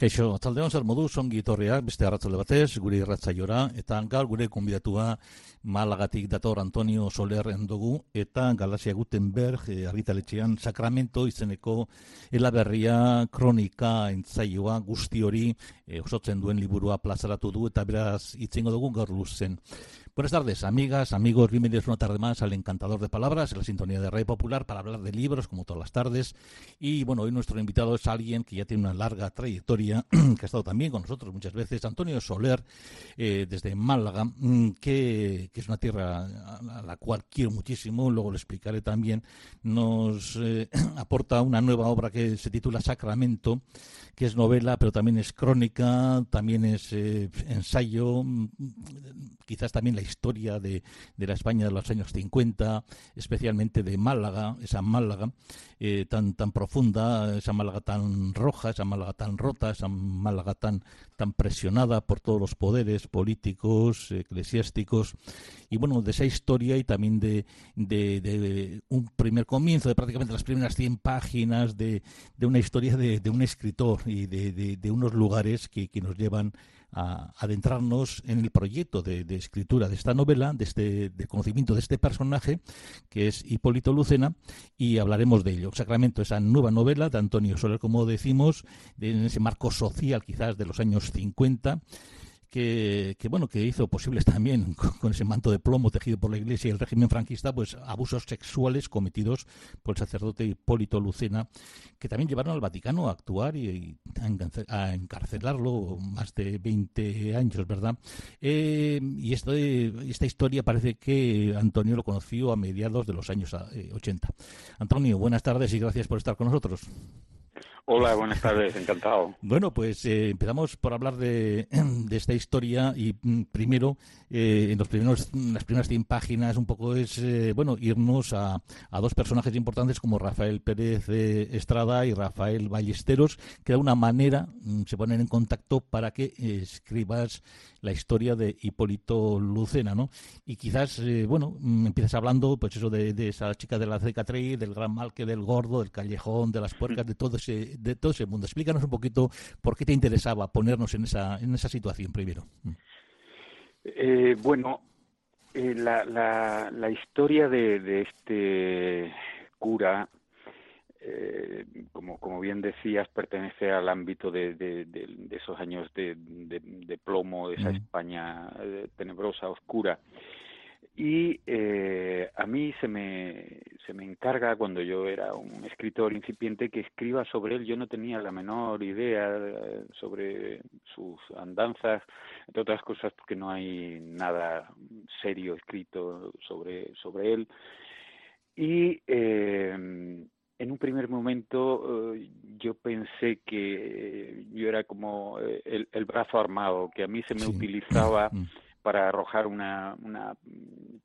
Kaixo, atzaldeon zer modu, songi torriak, beste arratzalde batez, gure irratzaiora, eta gaur gure konbidatua Malagatik dator Antonio Soler endugu, eta Galaxia Gutenberg eh, argitaletxean Sacramento izeneko elaberria kronika entzaioa guzti hori eh, osotzen duen liburua plazaratu du, eta beraz itzengo dugu gaur luzen. Buenas tardes, amigas, amigos, bienvenidos una tarde más al Encantador de Palabras, en la sintonía de Radio Popular, para hablar de libros, como todas las tardes. Y bueno, hoy nuestro invitado es alguien que ya tiene una larga trayectoria, que ha estado también con nosotros muchas veces, Antonio Soler, eh, desde Málaga, mm, que, que, es una tierra a la cual quiero muchísimo, luego lo explicaré también, nos eh, aporta una nueva obra que se titula Sacramento, que es novela, pero también es crónica, también es eh, ensayo, mm, quizás también la historia de, de, la España de los años 50, especialmente de Málaga, esa Málaga eh, tan, tan profunda, esa Málaga tan roja, esa Málaga tan rota, esa Málaga tan, tan presionada por todos los poderes políticos, eclesiásticos, y bueno, de esa historia y también de, de, un primer comienzo, de prácticamente las primeras 100 páginas de, de una historia de, un escritor y de unos lugares que, que nos llevan a adentrarnos en el proyecto de, escritura de esta novela, de este de conocimiento de este personaje, que es Hipólito Lucena, y hablaremos de ello. Sacramento, esa nueva novela de Antonio Soler, como decimos, de, en ese marco social quizás de los años 50, que, que, bueno que hizo posibles también con, ese manto de plomo tejido por la Iglesia y el régimen franquista pues abusos sexuales cometidos por el sacerdote Hipólito Lucena que también llevaron al Vaticano a actuar y, y a encarcelarlo más de 20 años verdad eh, y esto, esta historia parece que Antonio lo conoció a mediados de los años 80 eh, Antonio buenas tardes y gracias por estar con nosotros Hola, buenas tardes, encantado. Bueno, pues eh, empezamos por hablar de, de, esta historia y mm, primero, eh, en los primeros, las primeras 100 páginas, un poco es, eh, bueno, irnos a, dos personajes importantes como Rafael Pérez Estrada y Rafael Ballesteros, que de alguna manera mm, se ponen en contacto para que escribas la historia de Hipólito Lucena, ¿no? Y quizás, bueno, mm, empiezas hablando, pues eso, de, de esa chica de la cicatriz, del gran mal que del gordo, del callejón, de las puercas, de todo ese de todo ese mundo. Explícanos un poquito por qué te interesaba ponernos en esa, en esa situación primero. Eh, bueno, eh, la, la, la, historia de, de este cura, eh, como, como bien decías, pertenece al ámbito de, de, de esos años de, plomo, de esa mm. España eh, tenebrosa, oscura. Y eh, a mí se me, se me encarga, cuando yo era un escritor incipiente, que escriba sobre él. Yo no tenía la menor idea eh, sobre sus andanzas, entre otras cosas porque no hay nada serio escrito sobre, sobre él. Y eh, en un primer momento eh, yo pensé que yo era como el, el, brazo armado, que a mí se me sí. utilizaba mm para arrojar una, una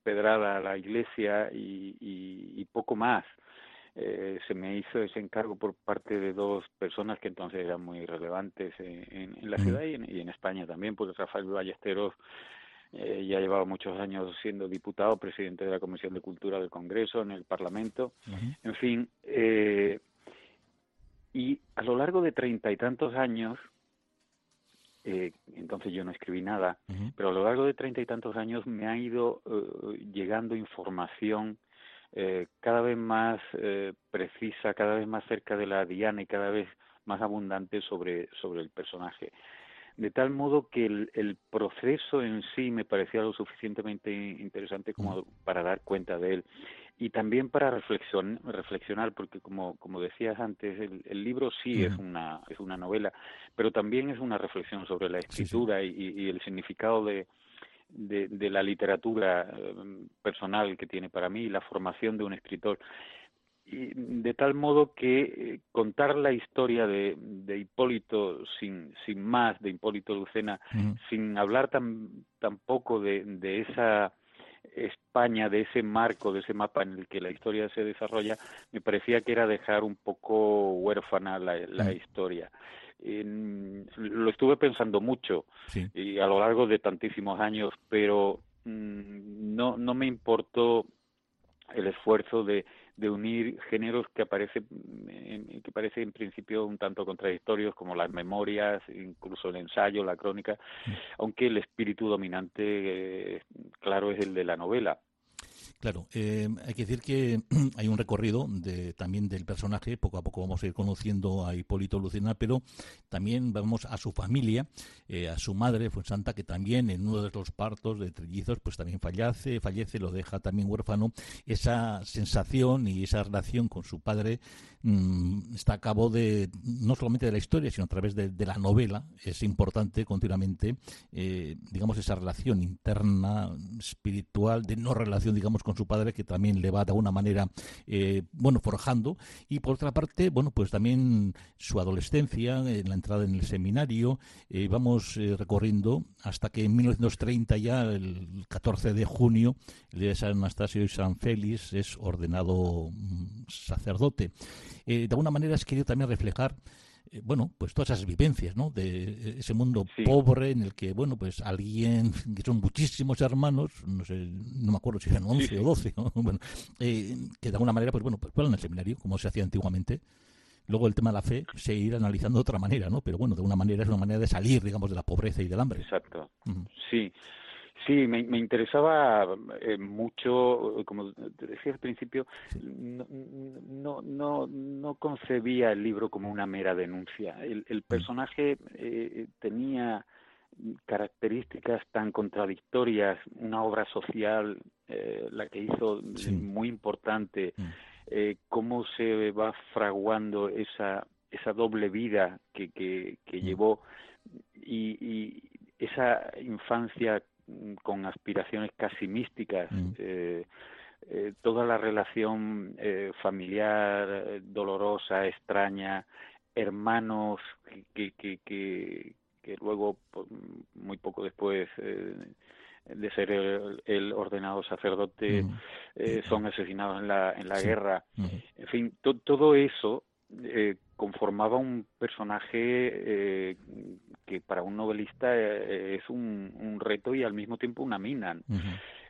pedrada a la iglesia y, y, y poco más. Eh, se me hizo ese encargo por parte de dos personas que entonces eran muy relevantes en, en la ciudad y en, y en, España también, porque Rafael Ballesteros eh, ya llevaba muchos años siendo diputado, presidente de la Comisión de Cultura del Congreso, en el Parlamento, uh -huh. en fin. Eh, y a lo largo de treinta y tantos años, eh, entonces yo no escribí nada, uh -huh. pero a lo largo de treinta y tantos años me ha ido uh, llegando información eh, cada vez más eh, precisa, cada vez más cerca de la diana y cada vez más abundante sobre, sobre el personaje. De tal modo que el, el proceso en sí me parecía lo suficientemente interesante como uh -huh. para dar cuenta de él y también para reflexión, reflexionar, porque como, como decías antes, el, el libro sí uh -huh. es, una, es una novela, pero también es una reflexión sobre la escritura sí, sí. Y, y, el significado de, de, de la literatura eh, personal que tiene para mí y la formación de un escritor. y de tal modo que eh, contar la historia de, de Hipólito sin, sin más, de Hipólito Lucena, sin hablar tan, tampoco de, de esa España, de ese marco, de ese mapa en el que la historia se desarrolla, me parecía que era dejar un poco huérfana la, la historia. lo estuve pensando mucho y a lo largo de tantísimos años, pero mm, no, no me importó el esfuerzo de de unir géneros que aparece que parece en principio un tanto contradictorios como las memorias incluso el ensayo la crónica aunque el espíritu dominante eh, claro es el de la novela Claro, eh, hay que decir que hay un recorrido de, también del personaje, poco a poco vamos a ir conociendo a Hipólito Lucena, pero también vamos a su familia, eh, a su madre, fue santa, que también en uno de los partos de trillizos, pues también fallece, fallece, lo deja también huérfano. Esa sensación y esa relación con su padre mm, está a cabo de, no solamente de la historia, sino a través de, la novela. Es importante continuamente, eh, digamos, esa relación interna, espiritual, de no relación, digamos, con su padre, que también le va de alguna manera, eh, bueno, forjando. Y por otra parte, bueno, pues también su adolescencia, en la entrada en el seminario, eh, vamos eh, recorriendo hasta que en 1930 ya, el 14 de junio, el día de San Anastasio y San Félix, es ordenado mm, sacerdote. de alguna manera es querido también reflejar eh, bueno, pues todas esas vivencias, ¿no? De ese mundo pobre en el que, bueno, pues alguien, que son muchísimos hermanos, no sé, no me acuerdo si eran 11 o 12, bueno, eh, que de alguna manera, pues bueno, pues fueron al seminario, como se hacía antiguamente. Luego el tema de la fe se irá analizando de otra manera, ¿no? Pero bueno, de una manera es una manera de salir, digamos, de la pobreza y del hambre. Exacto. Sí. Sí, me, me interesaba eh, mucho, como te decía al principio, no, no, no, concebía el libro como una mera denuncia. El, el mm. personaje eh, tenía características tan contradictorias, una obra social, eh, la que hizo muy importante, mm. eh, cómo se va fraguando esa, esa doble vida que, que, que mm. llevó y, y esa infancia con aspiraciones casi místicas. Mm. Eh, eh, toda la relación eh, familiar dolorosa, extraña, hermanos que, que, que, que luego, muy poco después de ser el, ordenado sacerdote, mm. son asesinados en la, en la guerra. Mm. En fin, todo eso conformaba un personaje que para un novelista eh, es un, un, reto y al mismo tiempo una mina.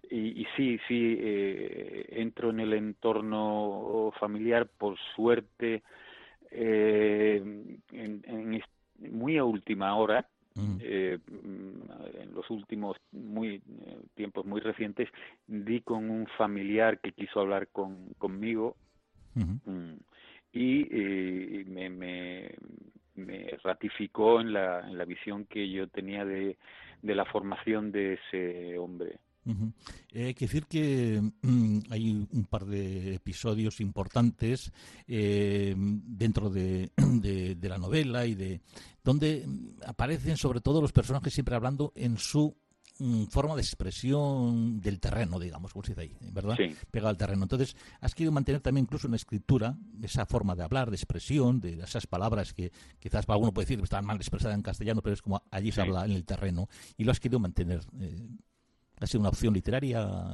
y, y, sí, sí, eh, entro en el entorno familiar, por suerte, eh, en, en, muy a última hora, eh, en los últimos muy tiempos muy recientes di con un familiar que quiso hablar con, conmigo. Mm, y eh, me, me, ratificó en la, en la visión que yo tenía de, de la formación de ese hombre. Eh, hay que decir que mm, hay un par de episodios importantes eh, dentro de, de, la novela y de donde aparecen sobre todo los personajes siempre hablando en su forma de expresión del terreno, digamos, como se dice ahí, ¿verdad? Sí. Pegado al terreno. Entonces, has querido mantener también incluso en la escritura esa forma de hablar, de expresión, de esas palabras que quizás para alguno puede decir que están mal expresadas en castellano, pero es como allí se habla en el terreno, y lo has querido mantener. Eh, ¿Ha sido una opción literaria?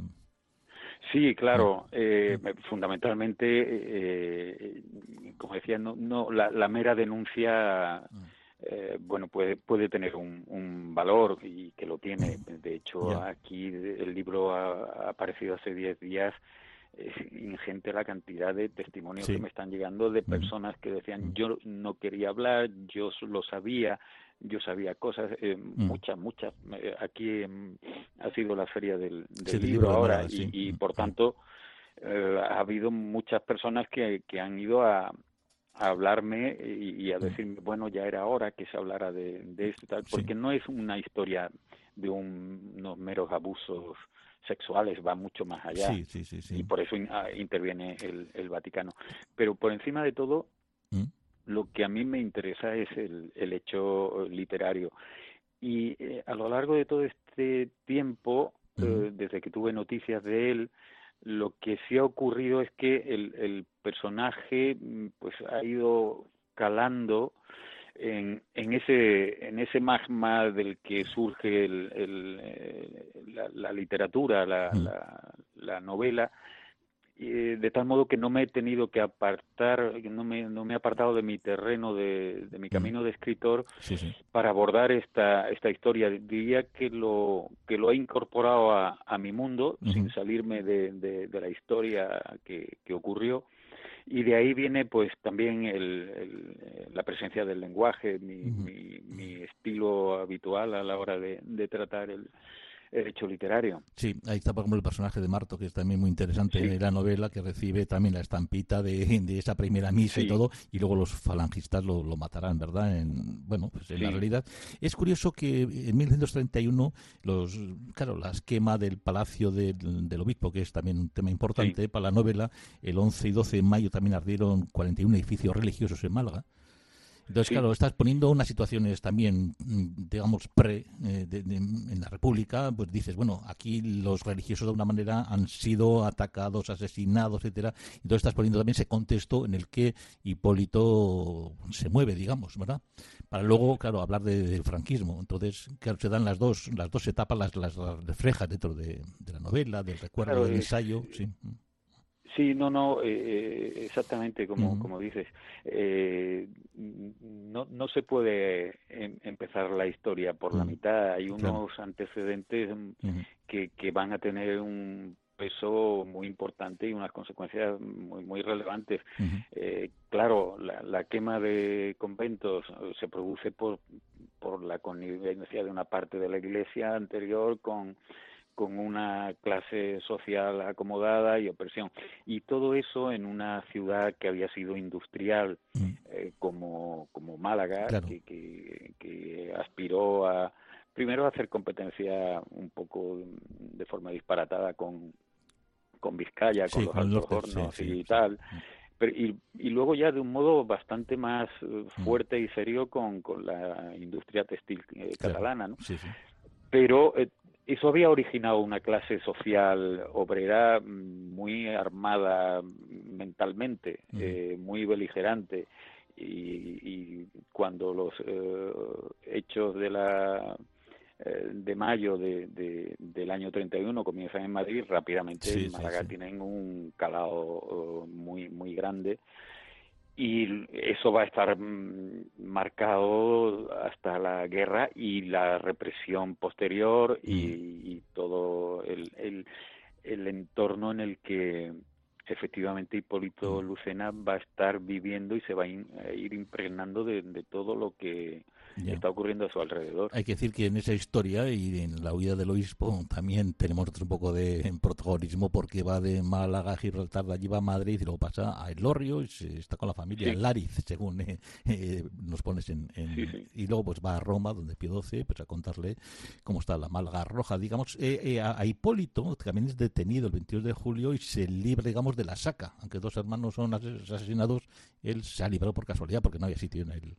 Sí, claro. Eh, fundamentalmente, eh, como decía, no, no la, la mera denuncia mm eh, bueno, puede, puede tener un, un, valor y que lo tiene. De hecho, aquí el libro ha, aparecido hace 10 días. Es ingente la cantidad de testimonios que me están llegando de personas que decían yo no quería hablar, yo lo sabía, yo sabía cosas, eh, muchas, muchas. Eh, aquí ha sido la feria del, del libro, ahora y, y, por tanto eh, ha habido muchas personas que, que han ido a, a hablarme y, a decirme, bueno, ya era hora que se hablara de, esto y tal, porque no es una historia de unos meros abusos sexuales, va mucho más allá. y por eso ah, interviene el, Vaticano. Pero por encima de todo, mm. lo que a mí me interesa es el, el hecho literario. Y eh, a lo largo de todo este tiempo, mm. eh, desde que tuve noticias de él, Lo que sí ha ocurrido es que el, el personaje mm, pues ha ido calando en, en ese en ese magma del que surge el, el, eh, la, literatura, la, mm. la, la novela, eh, de tal modo que no me he tenido que apartar, no me, no me he apartado de mi terreno, de, de mi camino de escritor para abordar esta, esta historia. Diría que lo, que lo he incorporado a, a mi mundo sin salirme de, de, la historia que, que ocurrió. Y de ahí viene pues también el, la presencia del lenguaje, mi, mi, mi, estilo habitual a la hora de, de tratar el, hecho literario. Sí, ahí está por ejemplo el personaje de Marto, que es también muy interesante en la novela, que recibe también la estampita de, esa primera misa y todo, y luego los falangistas lo, matarán, ¿verdad? En, bueno, pues en la realidad. Es curioso que en 1931, los, claro, la esquema del palacio del, del obispo, que es también un tema importante para la novela, el 11 y 12 de mayo también ardieron 41 edificios religiosos en Málaga. Entonces, claro, estás poniendo unas situaciones también, mm, digamos, pre eh, en la República, pues dices, bueno, aquí los religiosos de una manera han sido atacados, asesinados, etcétera. Entonces estás poniendo también ese contexto en el que Hipólito se mueve, digamos, ¿verdad? Para luego, claro, hablar del franquismo. Entonces, claro, se dan las dos, las dos etapas, las, las, reflejas dentro de, la novela, del recuerdo, del ensayo, sí. Sí, no, no, eh, eh, exactamente como, como dices. Eh, no, no se puede em, empezar la historia por la mitad. Hay unos antecedentes que, que van a tener un peso muy importante y unas consecuencias muy muy relevantes. claro, la, la, quema de conventos se produce por por la connivencia de una parte de la Iglesia anterior con con una clase social acomodada y opresión. Y todo eso en una ciudad que había sido industrial mm. eh, como, como Málaga, que, que, aspiró a, primero, a hacer competencia un poco de forma disparatada con, con Vizcaya, con los altos hornos y tal. Mm. Pero, y, y, luego ya de un modo bastante más eh, mm. fuerte y serio con, con la industria textil eh, catalana, ¿no? Pero eso había originado una clase social obrera mm, muy armada mentalmente, eh, muy beligerante, y, cuando los eh, hechos de la eh, de mayo de, del año 31 comienzan en Madrid, rápidamente en Málaga tienen un calado muy muy grande y eso va a estar mm, marcado hasta la guerra y la represión posterior y, todo el, el, el, entorno en el que efectivamente Hipólito Lucena va a estar viviendo y se va a ir impregnando de todo lo que está ocurriendo a su alrededor. Hay que decir que en esa historia y en la huida del obispo también tenemos otro poco de protagonismo porque va de Málaga a Gibraltar, de allí va a Madrid y luego pasa a Elorrio y está con la familia en Lariz, según eh, eh, nos pones en... y luego pues va a Roma, donde Pío XII, pues a contarle cómo está la Málaga roja. Digamos, eh, a, Hipólito también es detenido el 22 de julio y se libra, digamos, de la saca. Aunque dos hermanos son asesinados, él se ha librado por casualidad porque no había sitio en el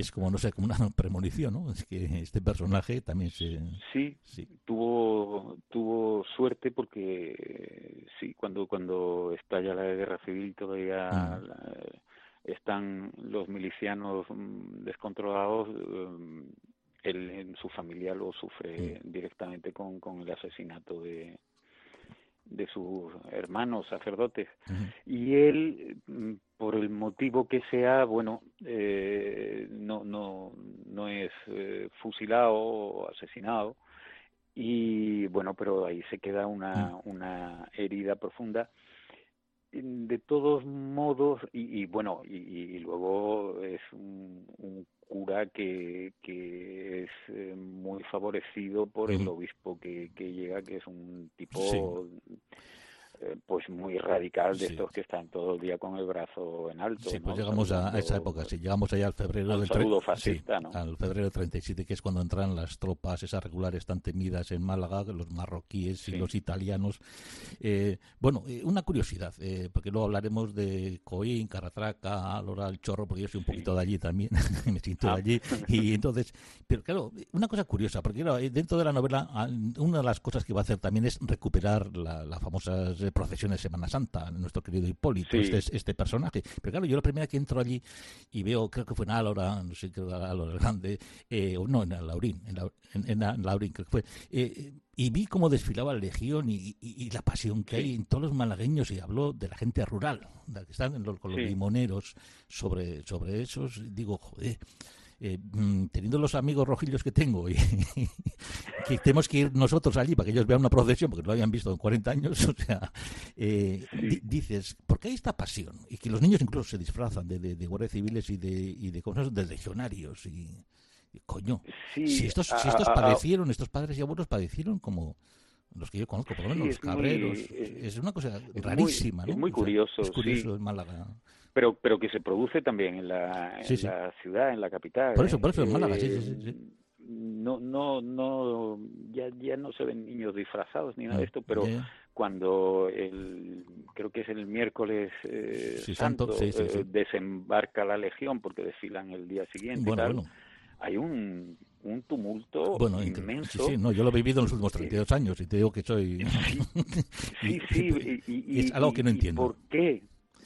es como, no sé, como una premonición, ¿no? Es que este personaje también se... Sí, sí. tuvo, tuvo suerte porque, sí, cuando, cuando estalla la guerra civil todavía mm. están los milicianos mm, descontrolados, mm, él en su familia lo sufre directamente con, con el asesinato de, de sus hermanos sacerdotes. Y él mm, por el motivo que sea bueno eh, no no no es eh, fusilado o asesinado. Y bueno pero ahí se queda una una herida profunda de todos modos y, bueno y, luego es un, un cura que, que es eh, muy favorecido por el obispo que, que llega, que es un tipo eh, pues muy radical de estos que están todo el día con el brazo en alto. Sí, pues llegamos a, esa época, sí, llegamos allá al febrero del fascista, ¿no? al febrero 37, que es cuando entran las tropas esas regulares tan temidas en Málaga, los marroquíes y los italianos. Eh, bueno, eh, una curiosidad, porque luego hablaremos de Coín, Carratraca, Lora el Chorro, porque yo soy un poquito de allí también, me siento de ah. allí, y entonces, pero claro, una cosa curiosa, porque dentro de la novela, una de las cosas que va a hacer también es recuperar las famosas eh, procesiones de Semana Santa, nuestro querido Hipólito, este, este personaje. Pero claro, yo la primera que entro allí y veo, creo que fue en Álora, no sé, creo que Álora Grande, eh, o no, en Laurín, en, en, Laurín creo que fue, eh, y vi cómo desfilaba la legión y, la pasión que hay en todos los malagueños y habló de la gente rural, de que están los, con los limoneros sobre, sobre esos, digo, joder, eh, mm, teniendo los amigos rojillos que tengo y, que tenemos que ir nosotros allí para que ellos vean una procesión, porque no lo habían visto en 40 años, o sea, eh, dices, ¿por qué hay esta pasión? Y que los niños incluso se disfrazan de, de, guardias civiles y de, y de cosas de legionarios y, coño, si estos, si estos padecieron, estos padres y abuelos padecieron como los que yo conozco, por lo menos, los cabreros, es una cosa rarísima, ¿no? Es muy curioso, es curioso en Málaga pero pero que se produce también en la, en la ciudad, en la capital. Por eso, por eso en Málaga, sí, sí, sí. No, no, no, ya, ya no se ven niños disfrazados ni nada de esto, pero cuando el, creo que es el miércoles eh, santo, eh, desembarca la legión porque desfilan el día siguiente bueno, hay un, un tumulto bueno, inmenso. Sí, no, yo lo he vivido en los últimos 32 años y te digo que soy... Sí, sí, y, es algo que no entiendo. ¿Por qué?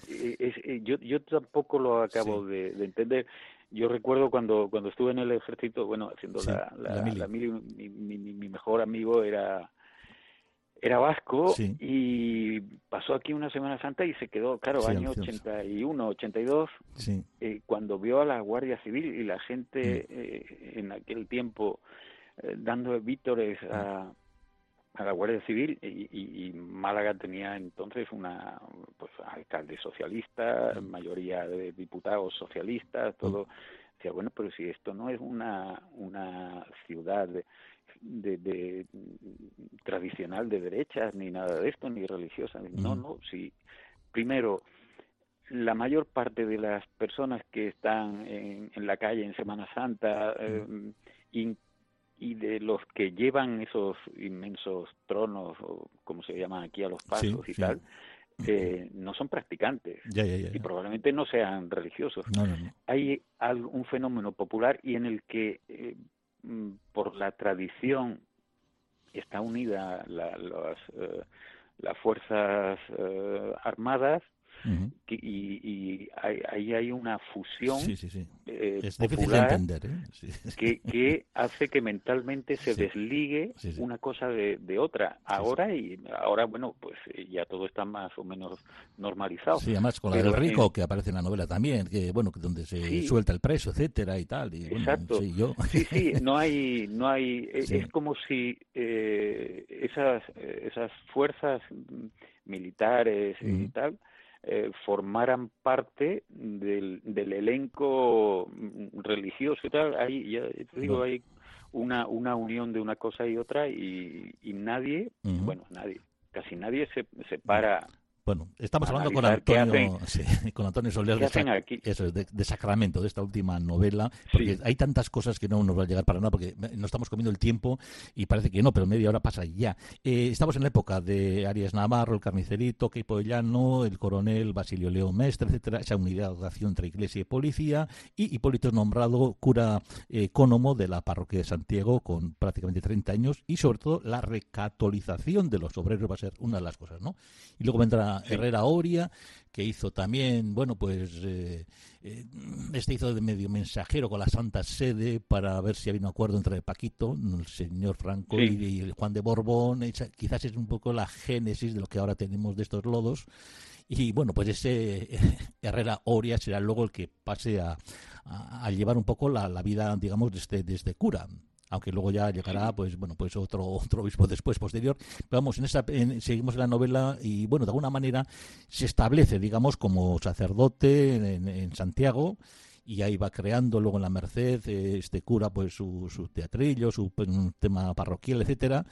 Eh, yo, yo tampoco lo acabo de, entender. Yo recuerdo cuando, cuando estuve en el ejército, bueno, haciendo la, la, mi, mi, mejor amigo era era vasco y pasó aquí una Semana Santa y se quedó, claro, año 81, 82, eh, cuando vio a la Guardia Civil y la gente mm. eh, en aquel tiempo eh, dando vítores a, a la Guardia Civil y, Málaga tenía entonces una pues alcalde socialista, mm. mayoría de diputados socialistas, todo mm. decía bueno pero si esto no es una una ciudad de, de, tradicional de derechas ni nada de esto ni religiosa no mm. no si primero la mayor parte de las personas que están en, en la calle en Semana Santa eh, y de los que llevan esos inmensos tronos, o como se llaman aquí a los pasos y tal, eh, no son practicantes. Y probablemente no sean religiosos. Hay un fenómeno popular y en el que eh, mm, por la tradición está unida la, las, eh, las fuerzas armadas y, ahí hay una fusión eh, es difícil de entender ¿eh? que, que, hace que mentalmente se desligue una cosa de, de otra. Ahora y ahora bueno pues eh, ya todo está más o menos normalizado. Sí además con la del rico que aparece en la novela también que bueno donde se suelta el preso etcétera y tal y, exacto. sí, yo... sí sí no hay no hay es como si esas esas fuerzas militares y tal eh, formaran parte del, del, elenco religioso y tal. Ahí, ya te digo, hay una, una unión de una cosa y otra y, y nadie, bueno, nadie, casi nadie se, se para bueno, estamos hablando con Antonio, con Antonio Soler de, eso, de, Sacramento, de esta última novela, porque hay tantas cosas que no nos va a llegar para nada, porque no estamos comiendo el tiempo y parece que no, pero media hora pasa ya. Eh, estamos en la época de Arias Navarro, el carnicerito, Keipo Llano, el coronel Basilio León Mestre, etcétera, esa unidad de acción entre iglesia y policía, y Hipólito es nombrado cura eh, ecónomo de la parroquia de Santiago con prácticamente 30 años, y sobre todo la recatolización de los obreros va a ser una de las cosas, ¿no? Y luego vendrá Herrera Oria, que hizo también, bueno, pues eh, eh, este hizo de medio mensajero con la Santa Sede para ver si había un acuerdo entre Paquito, el señor Franco y, el Juan de Borbón. quizás es un poco la génesis de lo que ahora tenemos de estos lodos. Y bueno, pues ese Herrera Oria será luego el que pase a, llevar un poco la, vida, digamos, de este, de este cura aunque luego ya llegará pues bueno pues otro otro obispo después posterior. Pero vamos en esa seguimos en la novela y bueno de alguna manera se establece digamos como sacerdote en, Santiago y ahí va creando luego en la Merced este cura pues su, su teatrillo su pues, tema parroquial etcétera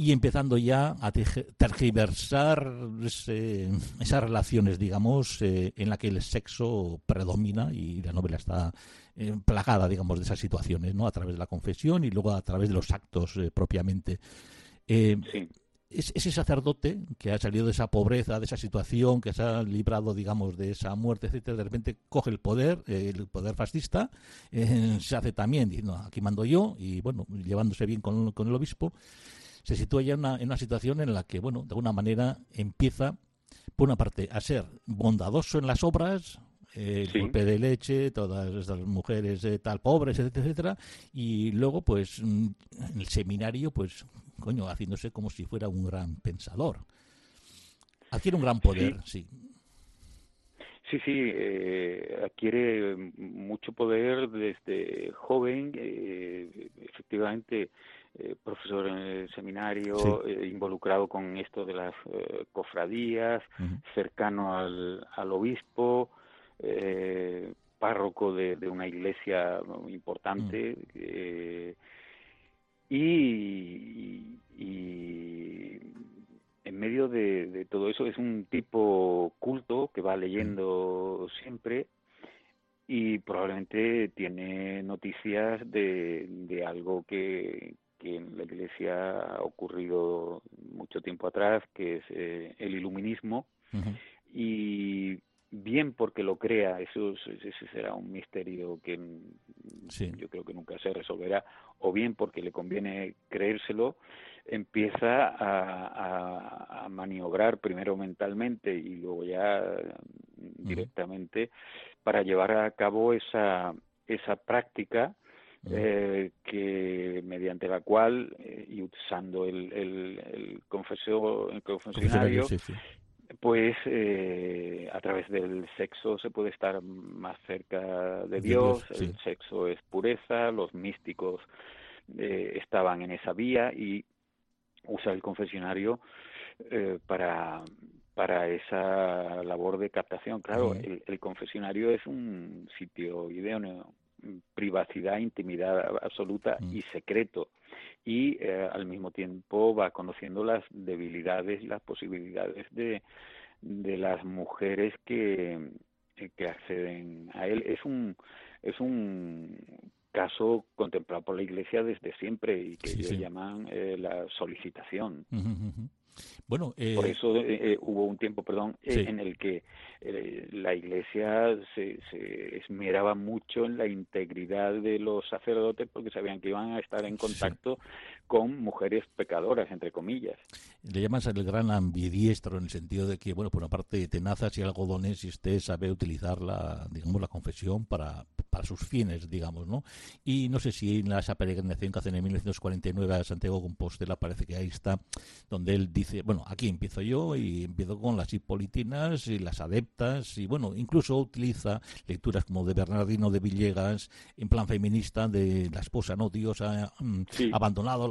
y empezando ya a tergiversar esas relaciones, digamos, eh, en la que el sexo predomina y la novela está eh, plagada, digamos, de esas situaciones, ¿no? A través de la confesión y luego a través de los actos eh, propiamente. ese sacerdote que ha salido de esa pobreza, de esa situación, que se ha librado, digamos, de esa muerte, etcétera, de repente coge el poder, el poder fascista, se hace también diciendo, aquí mando yo, y bueno, llevándose bien con, con el obispo, se sitúa ya en una, en una situación en la que, bueno, de alguna manera empieza, por una parte, a ser bondadoso en las obras, eh, el golpe de leche, todas estas mujeres eh, tal pobres, etcétera, etcétera, y luego, pues, mm, en el seminario, pues, coño, haciéndose como si fuera un gran pensador. Adquiere un gran poder, sí. Sí, sí, eh, adquiere mucho poder desde joven, eh, efectivamente, eh, profesor en el seminario, eh, involucrado con esto de las cofradías, cercano al, al obispo, párroco de, de, una iglesia importante. y, y en medio de, todo eso es un tipo culto que va leyendo siempre y probablemente tiene noticias de, de algo que, que, en la Iglesia ha ocurrido mucho tiempo atrás, que es eh, el iluminismo, y bien porque lo crea, eso, ese será un misterio que yo creo que nunca se resolverá, o bien porque le conviene creérselo, empieza a, a, maniobrar primero mentalmente y luego ya directamente para llevar a cabo esa, esa práctica eh, que mediante la cual eh, y usando el, el, el, confesor, el confesionario, pues eh, a través del sexo se puede estar más cerca de Dios, el sexo es pureza, los místicos estaban en esa vía y usa el confesionario eh, para para esa labor de captación. Claro, el, el, confesionario es un sitio idóneo, privacidad, intimidad absoluta mm. y secreto. Y eh, al mismo tiempo va conociendo las debilidades y las posibilidades de, de las mujeres que, que acceden a él. Es un, es un caso contemplado por la Iglesia desde siempre y que ellos llaman eh, la solicitación. Bueno, eh, por eso eh, eh, hubo un tiempo, perdón, en el que la Iglesia se, se, esmeraba mucho en la integridad de los sacerdotes porque sabían que iban a estar en contacto con mujeres pecadoras, entre comillas. Le llamas el gran ambidiestro en el sentido de que, bueno, por una parte tenazas y algodones y usted sabe utilizar la, digamos, la confesión para, para sus fines, digamos, ¿no? Y no sé si en esa peregrinación que hacen en 1949 a Santiago Compostela parece que ahí está, donde él dice, bueno, aquí empiezo yo y empiezo con las hipolitinas y las adeptas y, bueno, incluso utiliza lecturas como de Bernardino de Villegas en plan feminista de la esposa, ¿no? Dios ha mm,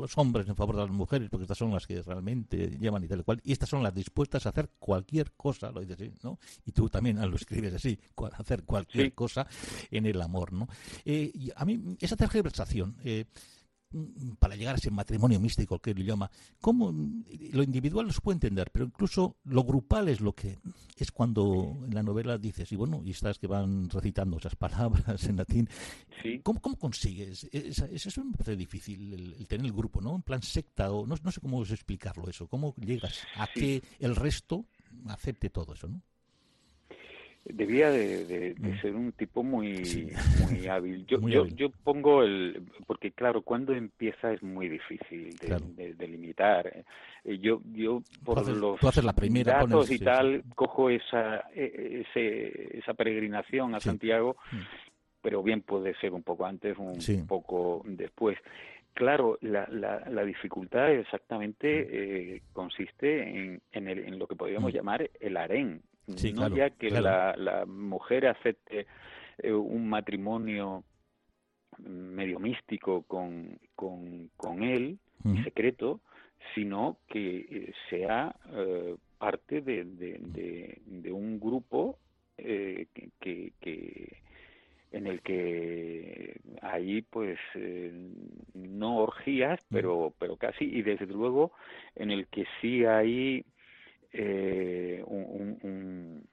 abandonado hombres en favor de las mujeres, porque estas son las que realmente llevan y tal cual, y estas son las dispuestas a hacer cualquier cosa, lo dices así, ¿no? Y tú también lo escribes así, hacer cualquier cosa en el amor, ¿no? Eh, y a mí, esa tergiversación, eh, para llegar a ese matrimonio místico que él llama, cómo lo individual se puede entender, pero incluso lo grupal es lo que es cuando en la novela dices, y bueno, y estás que van recitando esas palabras en latín, ¿cómo, cómo consigues? Es, eso me parece difícil, el, tener el grupo, ¿no? En plan secta, o no, no sé cómo explicarlo eso, cómo llegas a que el resto acepte todo eso, ¿no? Debía de, mm. ser un tipo muy muy hábil. Yo, yo, yo pongo el porque claro cuando empieza es muy difícil de, de, limitar. Eh, yo yo por los la primera, datos y tal cojo esa e, ese, esa peregrinación a Santiago, mm. pero bien puede ser un poco antes, un poco después. Claro, la, la, la dificultad exactamente mm. eh, consiste en, en, el, en, lo que podríamos llamar el harén, no ya que la, la, mujer acepte eh, un matrimonio medio místico con, con, con él, secreto, sino que eh, sea eh, parte de, de, de, un grupo que, que, en el que hay pues no orgías pero pero casi y desde luego en el que sí hay eh, un,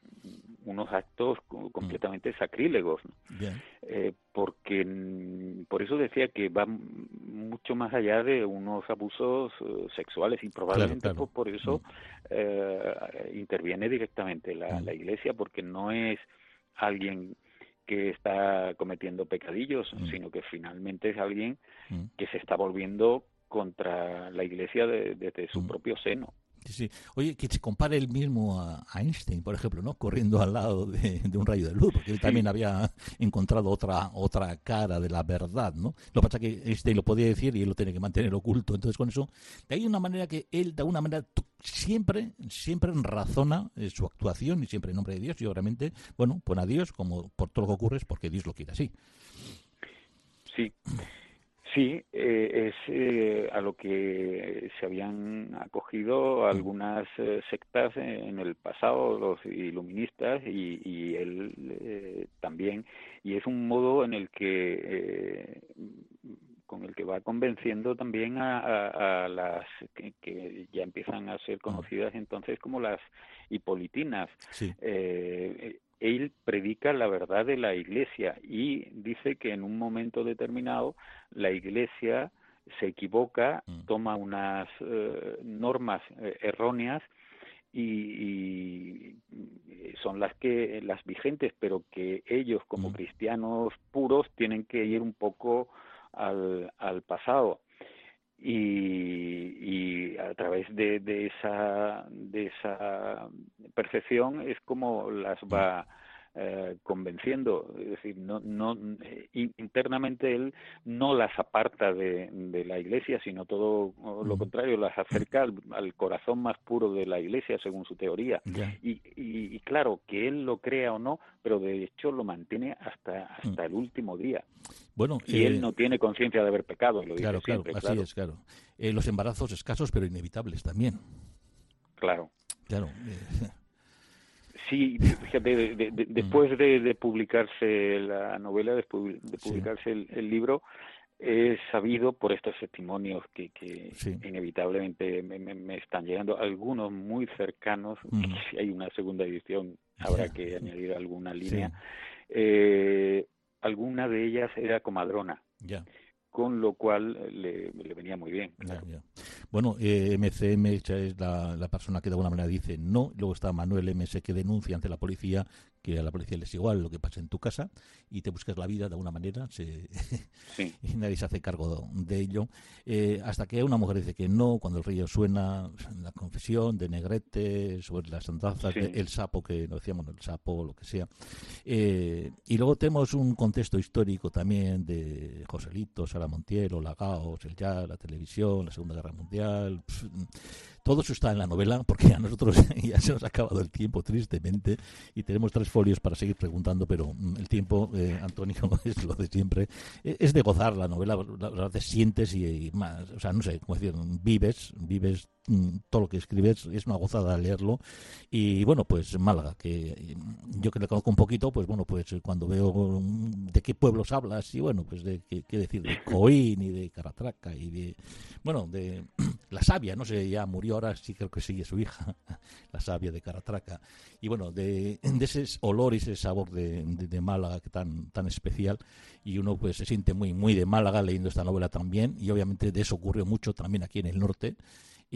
unos actos completamente sacrílegos, eh, porque por eso decía que va mucho más allá de unos abusos eh, sexuales y probablemente Por, eso eh, interviene directamente la, la Iglesia, porque no es alguien que está cometiendo pecadillos, sino que finalmente es alguien que se está volviendo contra la Iglesia desde su mm. propio seno. Sí, Oye, que se compare él mismo a, Einstein, por ejemplo, ¿no? Corriendo al lado de, un rayo de luz, porque él también había encontrado otra otra cara de la verdad, ¿no? Lo que pasa es que Einstein lo podía decir y él lo tiene que mantener oculto. Entonces, con eso, hay una manera que él, de alguna manera, siempre, siempre razona eh, su actuación y siempre en nombre de Dios y obviamente, bueno, pues a Dios, como por todo lo que ocurre, es porque Dios lo quiere así. Sí. Sí, eh, es eh, a lo que se habían acogido algunas eh, sectas en el pasado, los iluministas, y, él también. Y es un modo en el que con el que va convenciendo también a, las que, ya empiezan a ser conocidas entonces como las hipolitinas. Sí él predica la verdad de la Iglesia y dice que en un momento determinado la Iglesia se equivoca, mm. toma unas eh, normas eh, erróneas y, son las que las vigentes, pero que ellos como mm. cristianos puros tienen que ir un poco al, al pasado y, a través de, de, esa de esa percepción es como las va eh, convenciendo, es decir, no, no eh, internamente él no las aparta de, de la Iglesia, sino todo lo contrario, las acerca al, corazón más puro de la Iglesia, según su teoría. Y, y, claro, que él lo crea o no, pero de hecho lo mantiene hasta hasta mm. el último día. Bueno, y él eh, no tiene conciencia de haber pecado, lo claro, claro, así es, claro. los embarazos escasos, pero inevitables también. Claro. Claro. Sí, fíjate, mm. después de, publicarse la novela, después de publicarse el, libro, he sabido por estos testimonios que, que inevitablemente me, están llegando, algunos muy cercanos, mm. si hay una segunda edición habrá que añadir alguna línea, eh, alguna de ellas era comadrona. Ya con lo cual eh, le, venía muy bien. Bueno, eh, MCM es la, la, persona que de alguna manera dice no, luego está Manuel MS que denuncia ante la policía que a la policía les es igual lo que pasa en tu casa y te buscas la vida de alguna manera se, y nadie se hace cargo de ello. Eh, hasta que una mujer dice que no, cuando el río suena, la confesión de Negrete, sobre las andanzas, el sapo, que no decíamos, el sapo, lo que sea. Eh, y luego tenemos un contexto histórico también de Joselito, Sara Montiel, Lagaos, el ya, la televisión, la Segunda Guerra Mundial. Todo eso está en la novela, porque a nosotros ya se nos ha acabado el tiempo, tristemente, y tenemos tres folios para seguir preguntando, pero mm, el tiempo, eh, Antonio, es lo de siempre. E, es de gozar la novela, la verdad, te sientes y, más, o sea, no sé, como decir, vives, vives mm, todo lo que escribes, es una gozada leerlo. Y bueno, pues Málaga, que mm, yo que le conozco un poquito, pues bueno, pues cuando veo de qué pueblos hablas, y bueno, pues de qué, decir, de Coín y de Caratraca y de, bueno, de la sabia, no sé, ya murió ahora sí creo que sigue su hija, la sabia de Caratraca. Y bueno, de, ese olor y ese sabor de, de, Málaga que tan, tan especial. Y uno pues se siente muy, muy de Málaga leyendo esta novela también. Y obviamente de eso ocurrió mucho también aquí en el norte.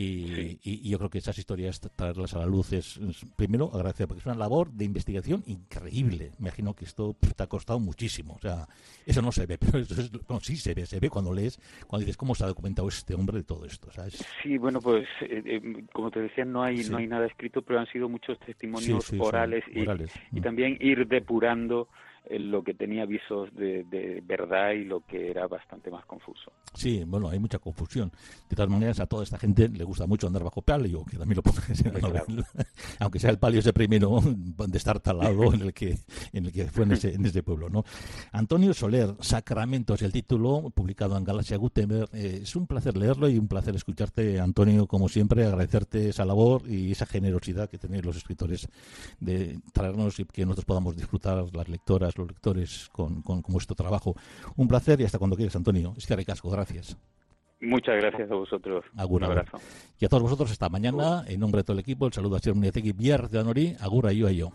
Y, yo creo que esas historias, traerlas a la luz es, primero, agradecer, porque es una labor de investigación increíble. Me imagino que esto te ha costado muchísimo. O sea, eso no se ve, pero eso es, sí se ve, se ve cuando lees, cuando dices cómo se ha documentado este hombre de todo esto. ¿sabes? Sí, bueno, pues eh, eh, como te decía, no hay, no hay nada escrito, pero han sido muchos testimonios orales, y, y, mm. también ir depurando lo que tenía visos de, verdad y lo que era bastante más confuso. Sí, bueno, hay mucha confusión. De todas maneras, a toda esta gente le gusta mucho andar bajo palio, que también lo pongas en la Aunque sea el palio ese primero de estar talado en el que, en el que fue en ese, en ese pueblo, ¿no? Antonio Soler, Sacramentos, el título, publicado en Galaxia Gutenberg. Eh, es un placer leerlo y un placer escucharte, Antonio, como siempre, agradecerte esa labor y esa generosidad que tenéis los escritores de traernos y que nosotros podamos disfrutar las lectoras, los lectores con, con, vuestro trabajo. Un placer y hasta cuando quieras, Antonio. Es que recasco, gracias. Muchas gracias a vosotros. Un abrazo. Y a todos vosotros, hasta mañana. En nombre de todo el equipo, el saludo a Sir Muniategui, Biar de Anori, Agura y yo.